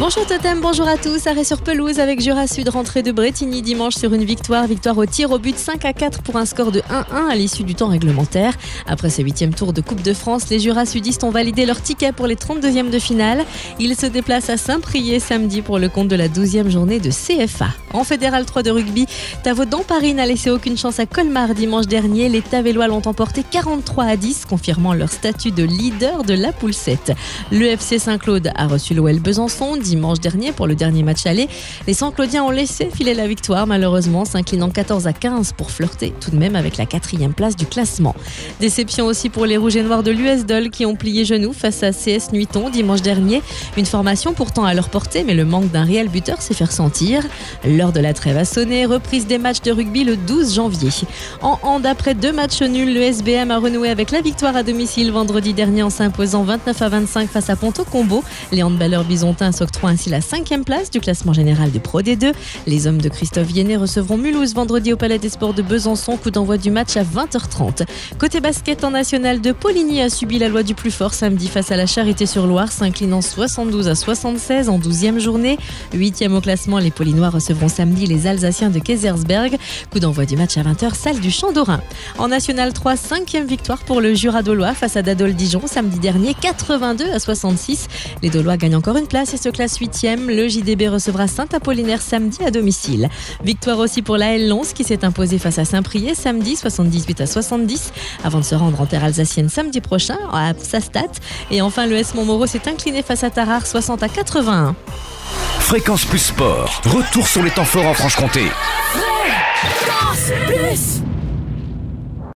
Bonjour Totem, bonjour à tous. Arrêt sur pelouse avec Jura Sud, rentrée de Bretigny dimanche sur une victoire. Victoire au tir au but 5 à 4 pour un score de 1-1 à l'issue du temps réglementaire. Après ce huitième tour de Coupe de France, les Jura Sudistes ont validé leur ticket pour les 32e de finale. Ils se déplacent à Saint-Priest samedi pour le compte de la 12e journée de CFA. En Fédéral 3 de rugby, Tavaudon Paris n'a laissé aucune chance à Colmar dimanche dernier. Les Tavellois l'ont emporté 43 à 10, confirmant leur statut de leader de la poule 7. Le FC Saint-Claude a reçu l'OL Besançon dimanche dernier pour le dernier match aller. Les Saint-Claudiens ont laissé filer la victoire, malheureusement, s'inclinant 14 à 15 pour flirter tout de même avec la quatrième place du classement. Déception aussi pour les Rouges et Noirs de l'US Dol qui ont plié genoux face à CS Nuiton dimanche dernier. Une formation pourtant à leur portée, mais le manque d'un réel buteur s'est fait ressentir. L'heure de la trêve a sonné, reprise des matchs de rugby le 12 janvier. En hand, après deux matchs nuls, le SBM a renoué avec la victoire à domicile vendredi dernier en s'imposant 29 à 25 face à Ponto Combo. Les handballeurs bisontins s'octroient ainsi la cinquième place du classement général du Pro D2. Les hommes de Christophe Viennet recevront Mulhouse vendredi au Palais des Sports de Besançon. Coup d'envoi du match à 20h30. Côté basket en national de Poligny a subi la loi du plus fort samedi face à la Charité-sur-Loire, s'inclinant 72 à 76 en 12e journée. Huitième au classement, les Polinois recevront samedi les Alsaciens de Kaisersberg. Coup d'envoi du match à 20h, salle du Champ d'Orin. En National 3, cinquième victoire pour le Jura Dolois face à Dadol Dijon samedi dernier, 82 à 66. Les Dolois gagnent encore une place et se classent 8e. Le JDB recevra Saint-Apollinaire samedi à domicile. Victoire aussi pour la L11 qui s'est imposée face à Saint-Priest samedi, 78 à 70, avant de se rendre en terre alsacienne samedi prochain à Sastat. Et enfin, le S Montmoreau s'est incliné face à Tarare, 60 à 81. Fréquence Plus Sport, retour sur les temps forts en Franche-Comté. Fréquence Plus